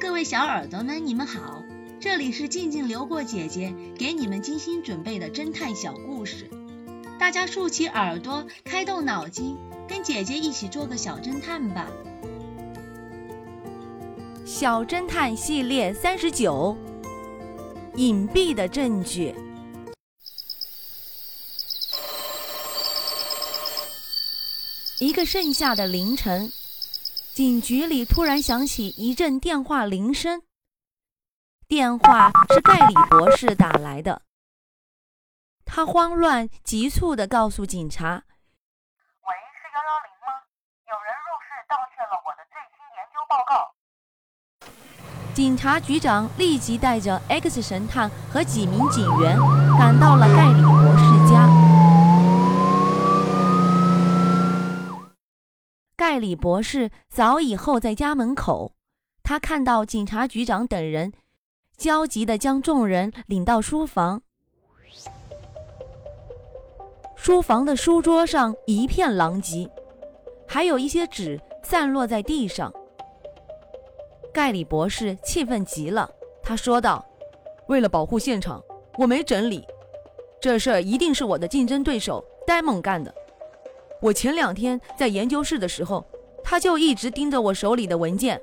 各位小耳朵们，你们好，这里是静静流过姐姐给你们精心准备的侦探小故事，大家竖起耳朵，开动脑筋，跟姐姐一起做个小侦探吧。小侦探系列三十九，隐蔽的证据。一个盛夏的凌晨，警局里突然响起一阵电话铃声。电话是盖里博士打来的。他慌乱急促地告诉警察：“喂，是幺幺零吗？有人入室盗窃了我的最新研究报告。”警察局长立即带着 X 神探和几名警员赶到了盖里博士家。盖里博士早已候在家门口，他看到警察局长等人，焦急地将众人领到书房。书房的书桌上一片狼藉，还有一些纸散落在地上。盖里博士气愤极了，他说道：“为了保护现场，我没整理，这事儿一定是我的竞争对手呆萌干的。”我前两天在研究室的时候，他就一直盯着我手里的文件。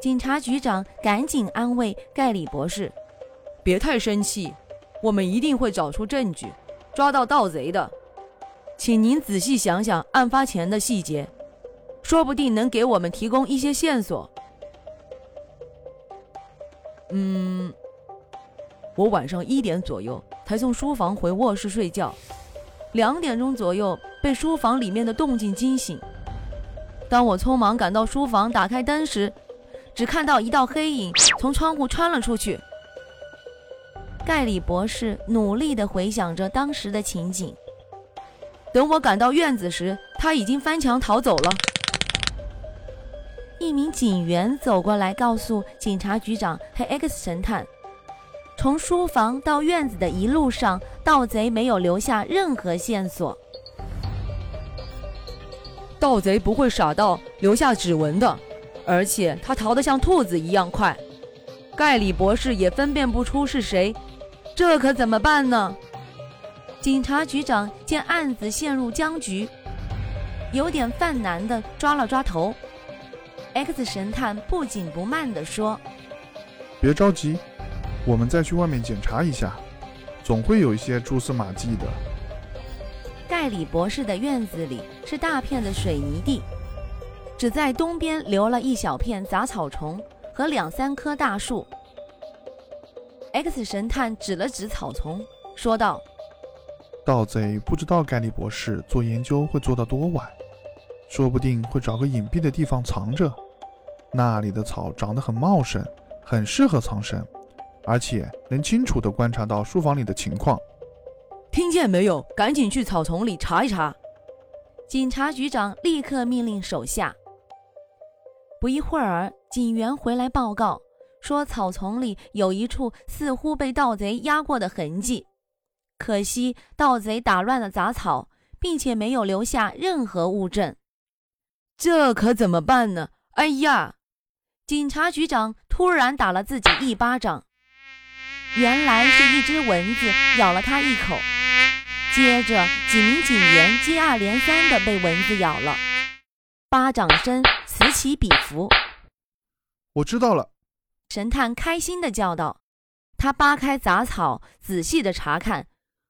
警察局长赶紧安慰盖里博士：“别太生气，我们一定会找出证据，抓到盗贼的。请您仔细想想案发前的细节，说不定能给我们提供一些线索。”嗯，我晚上一点左右才从书房回卧室睡觉。两点钟左右，被书房里面的动静惊醒。当我匆忙赶到书房打开灯时，只看到一道黑影从窗户穿了出去。盖里博士努力地回想着当时的情景。等我赶到院子时，他已经翻墙逃走了。一名警员走过来，告诉警察局长和 X 神探。从书房到院子的一路上，盗贼没有留下任何线索。盗贼不会傻到留下指纹的，而且他逃得像兔子一样快。盖里博士也分辨不出是谁，这可怎么办呢？警察局长见案子陷入僵局，有点犯难的抓了抓头。X 神探不紧不慢地说：“别着急。”我们再去外面检查一下，总会有一些蛛丝马迹的。盖里博士的院子里是大片的水泥地，只在东边留了一小片杂草丛和两三棵大树。X 神探指了指草丛，说道：“盗贼不知道盖里博士做研究会做到多晚，说不定会找个隐蔽的地方藏着。那里的草长得很茂盛，很适合藏身。”而且能清楚地观察到书房里的情况，听见没有？赶紧去草丛里查一查！警察局长立刻命令手下。不一会儿，警员回来报告说，草丛里有一处似乎被盗贼压过的痕迹，可惜盗贼打乱了杂草，并且没有留下任何物证。这可怎么办呢？哎呀！警察局长突然打了自己一巴掌。原来是一只蚊子咬了他一口，接着几名警员接二连三的被蚊子咬了，巴掌声此起彼伏。我知道了，神探开心的叫道。他扒开杂草，仔细的查看，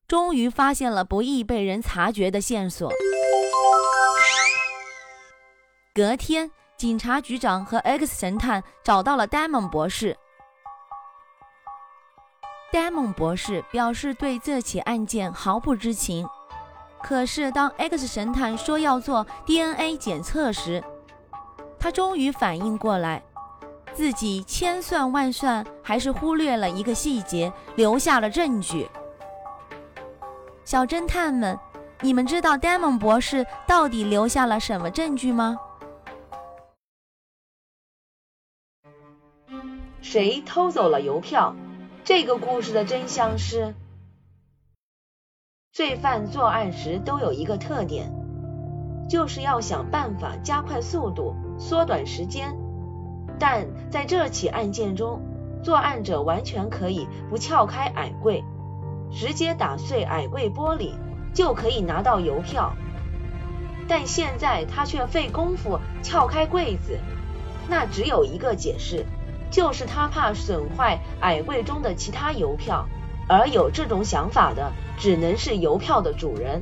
终于发现了不易被人察觉的线索。隔天，警察局长和 X 神探找到了戴蒙博士。戴蒙博士表示对这起案件毫不知情。可是，当 X 神探说要做 DNA 检测时，他终于反应过来，自己千算万算还是忽略了一个细节，留下了证据。小侦探们，你们知道戴蒙博士到底留下了什么证据吗？谁偷走了邮票？这个故事的真相是，罪犯作案时都有一个特点，就是要想办法加快速度、缩短时间。但在这起案件中，作案者完全可以不撬开矮柜，直接打碎矮柜玻璃就可以拿到邮票。但现在他却费功夫撬开柜子，那只有一个解释，就是他怕损坏矮柜中的其他邮票，而有这种想法的只能是邮票的主人。